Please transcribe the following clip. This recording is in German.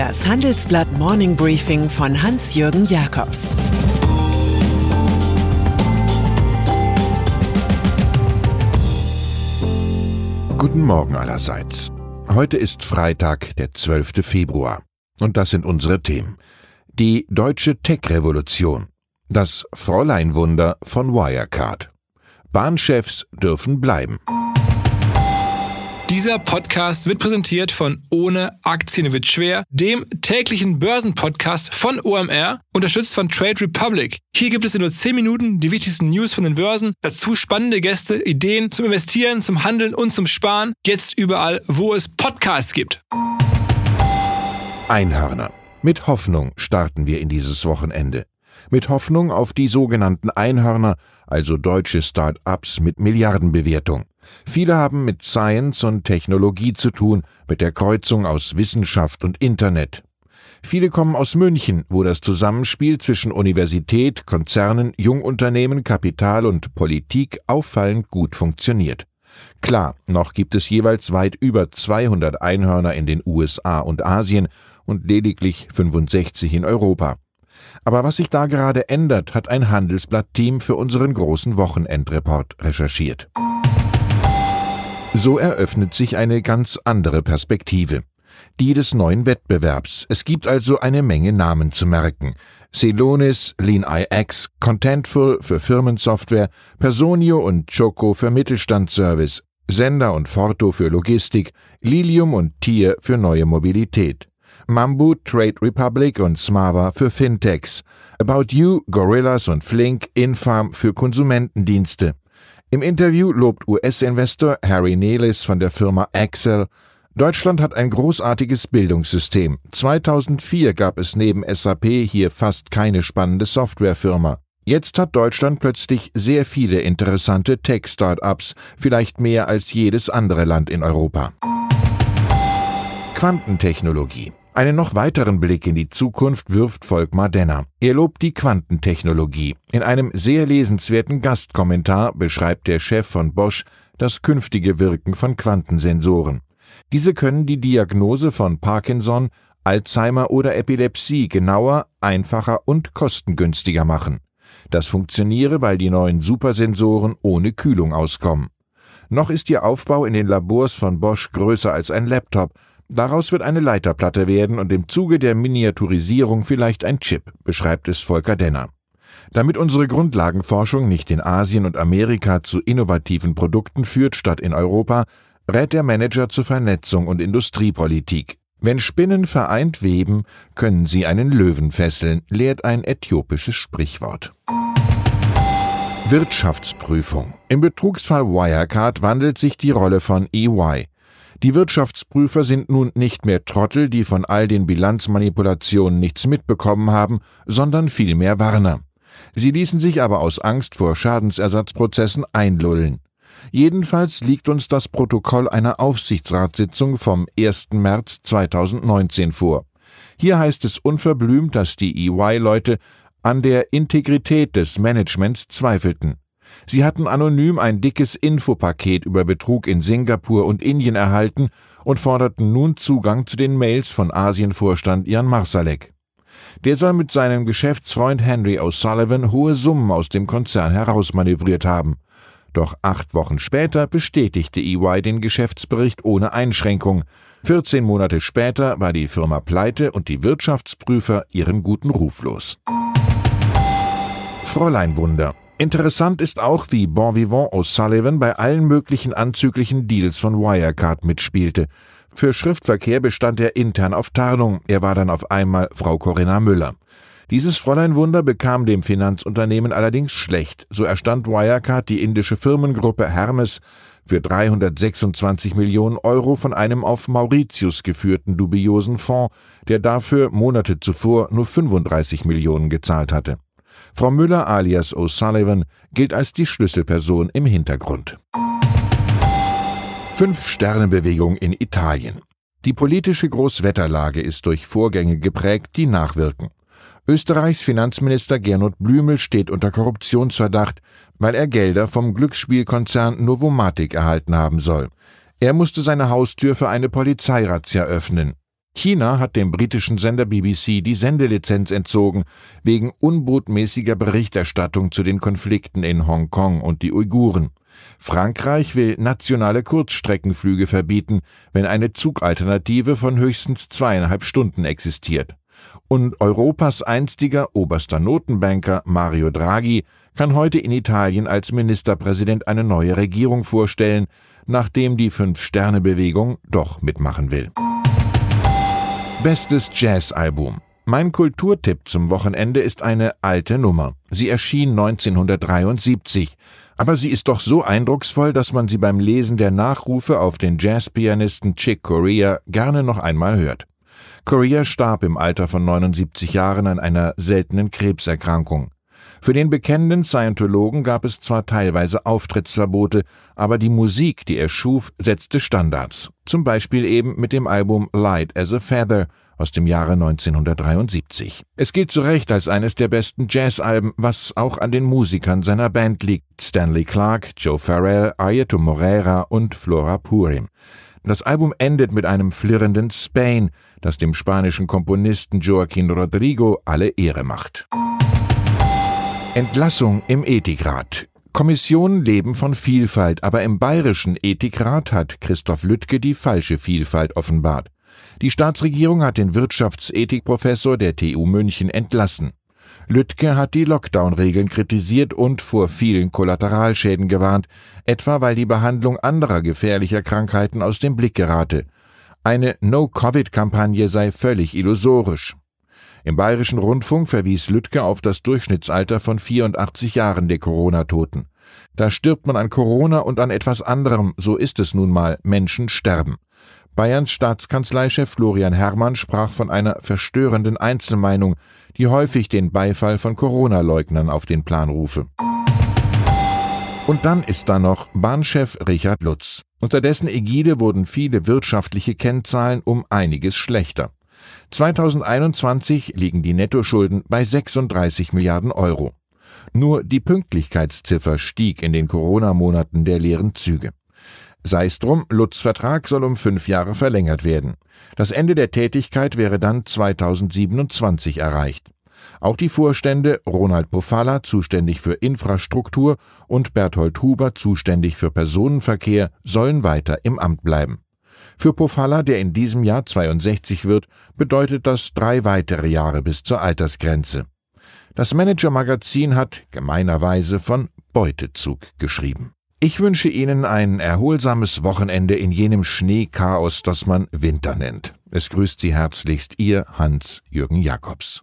Das Handelsblatt Morning Briefing von Hans-Jürgen Jakobs Guten Morgen allerseits. Heute ist Freitag, der 12. Februar. Und das sind unsere Themen. Die deutsche Tech-Revolution. Das Fräuleinwunder von Wirecard. Bahnchefs dürfen bleiben. Dieser Podcast wird präsentiert von Ohne Aktien wird schwer, dem täglichen Börsenpodcast von OMR, unterstützt von Trade Republic. Hier gibt es in nur 10 Minuten die wichtigsten News von den Börsen, dazu spannende Gäste, Ideen zum Investieren, zum Handeln und zum Sparen. Jetzt überall, wo es Podcasts gibt. Einhörner. Mit Hoffnung starten wir in dieses Wochenende. Mit Hoffnung auf die sogenannten Einhörner, also deutsche Start-ups mit Milliardenbewertung. Viele haben mit Science und Technologie zu tun, mit der Kreuzung aus Wissenschaft und Internet. Viele kommen aus München, wo das Zusammenspiel zwischen Universität, Konzernen, Jungunternehmen, Kapital und Politik auffallend gut funktioniert. Klar, noch gibt es jeweils weit über 200 Einhörner in den USA und Asien und lediglich 65 in Europa. Aber was sich da gerade ändert, hat ein Handelsblatt-Team für unseren großen Wochenendreport recherchiert. So eröffnet sich eine ganz andere Perspektive. Die des neuen Wettbewerbs. Es gibt also eine Menge Namen zu merken. Celonis, LeanIX, Contentful für Firmensoftware, Personio und Choco für Mittelstandsservice, Sender und Forto für Logistik, Lilium und Tier für neue Mobilität. Mambu, Trade Republic und Smava für Fintechs, About You, Gorillas und Flink, Infarm für Konsumentendienste. Im Interview lobt US-Investor Harry Nelis von der Firma Excel, Deutschland hat ein großartiges Bildungssystem. 2004 gab es neben SAP hier fast keine spannende Softwarefirma. Jetzt hat Deutschland plötzlich sehr viele interessante Tech-Startups, vielleicht mehr als jedes andere Land in Europa. Quantentechnologie. Einen noch weiteren Blick in die Zukunft wirft Volkmar Denner. Er lobt die Quantentechnologie. In einem sehr lesenswerten Gastkommentar beschreibt der Chef von Bosch das künftige Wirken von Quantensensoren. Diese können die Diagnose von Parkinson, Alzheimer oder Epilepsie genauer, einfacher und kostengünstiger machen. Das funktioniere, weil die neuen Supersensoren ohne Kühlung auskommen. Noch ist ihr Aufbau in den Labors von Bosch größer als ein Laptop, Daraus wird eine Leiterplatte werden und im Zuge der Miniaturisierung vielleicht ein Chip, beschreibt es Volker Denner. Damit unsere Grundlagenforschung nicht in Asien und Amerika zu innovativen Produkten führt statt in Europa, rät der Manager zur Vernetzung und Industriepolitik. Wenn Spinnen vereint weben, können sie einen Löwen fesseln, lehrt ein äthiopisches Sprichwort. Wirtschaftsprüfung. Im Betrugsfall Wirecard wandelt sich die Rolle von EY. Die Wirtschaftsprüfer sind nun nicht mehr Trottel, die von all den Bilanzmanipulationen nichts mitbekommen haben, sondern vielmehr Warner. Sie ließen sich aber aus Angst vor Schadensersatzprozessen einlullen. Jedenfalls liegt uns das Protokoll einer Aufsichtsratssitzung vom 1. März 2019 vor. Hier heißt es unverblümt, dass die EY-Leute an der Integrität des Managements zweifelten. Sie hatten anonym ein dickes Infopaket über Betrug in Singapur und Indien erhalten und forderten nun Zugang zu den Mails von Asienvorstand Jan Marsalek. Der soll mit seinem Geschäftsfreund Henry O'Sullivan hohe Summen aus dem Konzern herausmanövriert haben. Doch acht Wochen später bestätigte EY den Geschäftsbericht ohne Einschränkung. 14 Monate später war die Firma pleite und die Wirtschaftsprüfer ihren guten Ruf los. Fräulein Wunder. Interessant ist auch, wie Bon Vivant O'Sullivan bei allen möglichen anzüglichen Deals von Wirecard mitspielte. Für Schriftverkehr bestand er intern auf Tarnung, er war dann auf einmal Frau Corinna Müller. Dieses Fräulein Wunder bekam dem Finanzunternehmen allerdings schlecht, so erstand Wirecard die indische Firmengruppe Hermes für 326 Millionen Euro von einem auf Mauritius geführten dubiosen Fonds, der dafür Monate zuvor nur 35 Millionen gezahlt hatte. Frau Müller alias O'Sullivan gilt als die Schlüsselperson im Hintergrund. Fünf-Sterne-Bewegung in Italien. Die politische Großwetterlage ist durch Vorgänge geprägt, die nachwirken. Österreichs Finanzminister Gernot Blümel steht unter Korruptionsverdacht, weil er Gelder vom Glücksspielkonzern Novomatic erhalten haben soll. Er musste seine Haustür für eine Polizeirazzia öffnen. China hat dem britischen Sender BBC die Sendelizenz entzogen, wegen unbotmäßiger Berichterstattung zu den Konflikten in Hongkong und die Uiguren. Frankreich will nationale Kurzstreckenflüge verbieten, wenn eine Zugalternative von höchstens zweieinhalb Stunden existiert. Und Europas einstiger oberster Notenbanker Mario Draghi kann heute in Italien als Ministerpräsident eine neue Regierung vorstellen, nachdem die Fünf-Sterne-Bewegung doch mitmachen will. Bestes Jazzalbum. Mein Kulturtipp zum Wochenende ist eine alte Nummer. Sie erschien 1973, aber sie ist doch so eindrucksvoll, dass man sie beim Lesen der Nachrufe auf den Jazzpianisten Chick Corea gerne noch einmal hört. Corea starb im Alter von 79 Jahren an einer seltenen Krebserkrankung. Für den bekennenden Scientologen gab es zwar teilweise Auftrittsverbote, aber die Musik, die er schuf, setzte Standards. Zum Beispiel eben mit dem Album Light as a Feather aus dem Jahre 1973. Es gilt zu Recht als eines der besten Jazzalben, was auch an den Musikern seiner Band liegt. Stanley Clark, Joe Farrell, Ayeto Moreira und Flora Purim. Das Album endet mit einem flirrenden Spain, das dem spanischen Komponisten Joaquin Rodrigo alle Ehre macht. Entlassung im Ethikrat. Kommissionen leben von Vielfalt, aber im bayerischen Ethikrat hat Christoph Lüttke die falsche Vielfalt offenbart. Die Staatsregierung hat den Wirtschaftsethikprofessor der TU München entlassen. Lüttke hat die Lockdown-Regeln kritisiert und vor vielen Kollateralschäden gewarnt, etwa weil die Behandlung anderer gefährlicher Krankheiten aus dem Blick gerate. Eine No-Covid-Kampagne sei völlig illusorisch. Im Bayerischen Rundfunk verwies Lüttke auf das Durchschnittsalter von 84 Jahren der Corona-Toten. Da stirbt man an Corona und an etwas anderem, so ist es nun mal, Menschen sterben. Bayerns Staatskanzleichef Florian Herrmann sprach von einer verstörenden Einzelmeinung, die häufig den Beifall von Corona-Leugnern auf den Plan rufe. Und dann ist da noch Bahnchef Richard Lutz. Unter dessen Ägide wurden viele wirtschaftliche Kennzahlen um einiges schlechter. 2021 liegen die Nettoschulden bei 36 Milliarden Euro. Nur die Pünktlichkeitsziffer stieg in den Corona-Monaten der leeren Züge. Sei es drum, Lutz Vertrag soll um fünf Jahre verlängert werden. Das Ende der Tätigkeit wäre dann 2027 erreicht. Auch die Vorstände Ronald Pofalla, zuständig für Infrastruktur, und Berthold Huber, zuständig für Personenverkehr, sollen weiter im Amt bleiben. Für Pofalla, der in diesem Jahr 62 wird, bedeutet das drei weitere Jahre bis zur Altersgrenze. Das Manager-Magazin hat gemeinerweise von Beutezug geschrieben. Ich wünsche Ihnen ein erholsames Wochenende in jenem Schneechaos, das man Winter nennt. Es grüßt Sie herzlichst Ihr Hans-Jürgen Jakobs.